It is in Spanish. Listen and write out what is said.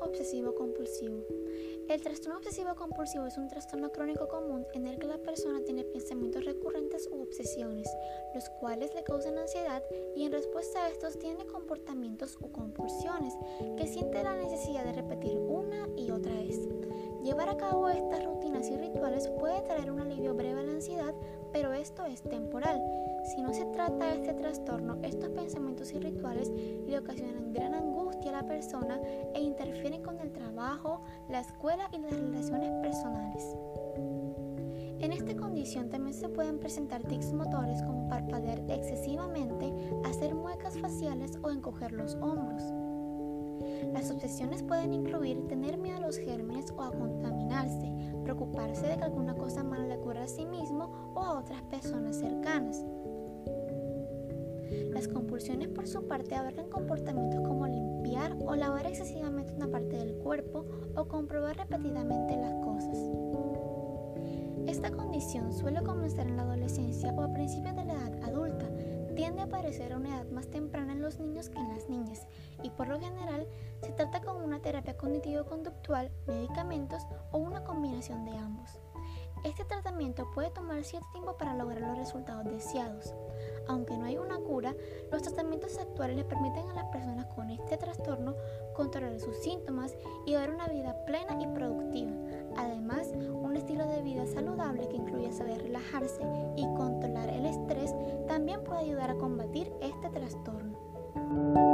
obsesivo compulsivo. El trastorno obsesivo compulsivo es un trastorno crónico común en el que la persona tiene pensamientos recurrentes u obsesiones, los cuales le causan ansiedad y en respuesta a estos tiene comportamientos u compulsiones que siente la necesidad de repetir una y otra vez. Llevar a cabo estas rutinas y rituales puede traer un alivio breve a la ansiedad, pero esto es temporal. Si no se trata de este trastorno, estos pensamientos y rituales le ocasionan gran angustia la persona e interfieren con el trabajo, la escuela y las relaciones personales. En esta condición también se pueden presentar tics motores como parpadear excesivamente, hacer muecas faciales o encoger los hombros. Las obsesiones pueden incluir tener miedo a los gérmenes o a contaminarse, preocuparse de que alguna cosa mala le ocurra a sí mismo o a otras personas cercanas. Las compulsiones por su parte abarcan comportamientos como limpiar o lavar excesivamente una parte del cuerpo o comprobar repetidamente las cosas. Esta condición suele comenzar en la adolescencia o a principios de la edad adulta. Tiende a aparecer a una edad más temprana en los niños que en las niñas y por lo general se trata con una terapia cognitivo-conductual, medicamentos o una combinación de ambos. Este tratamiento puede tomar cierto tiempo para lograr los resultados deseados. Aunque no actuales le permiten a las personas con este trastorno controlar sus síntomas y llevar una vida plena y productiva. Además, un estilo de vida saludable que incluye saber relajarse y controlar el estrés también puede ayudar a combatir este trastorno.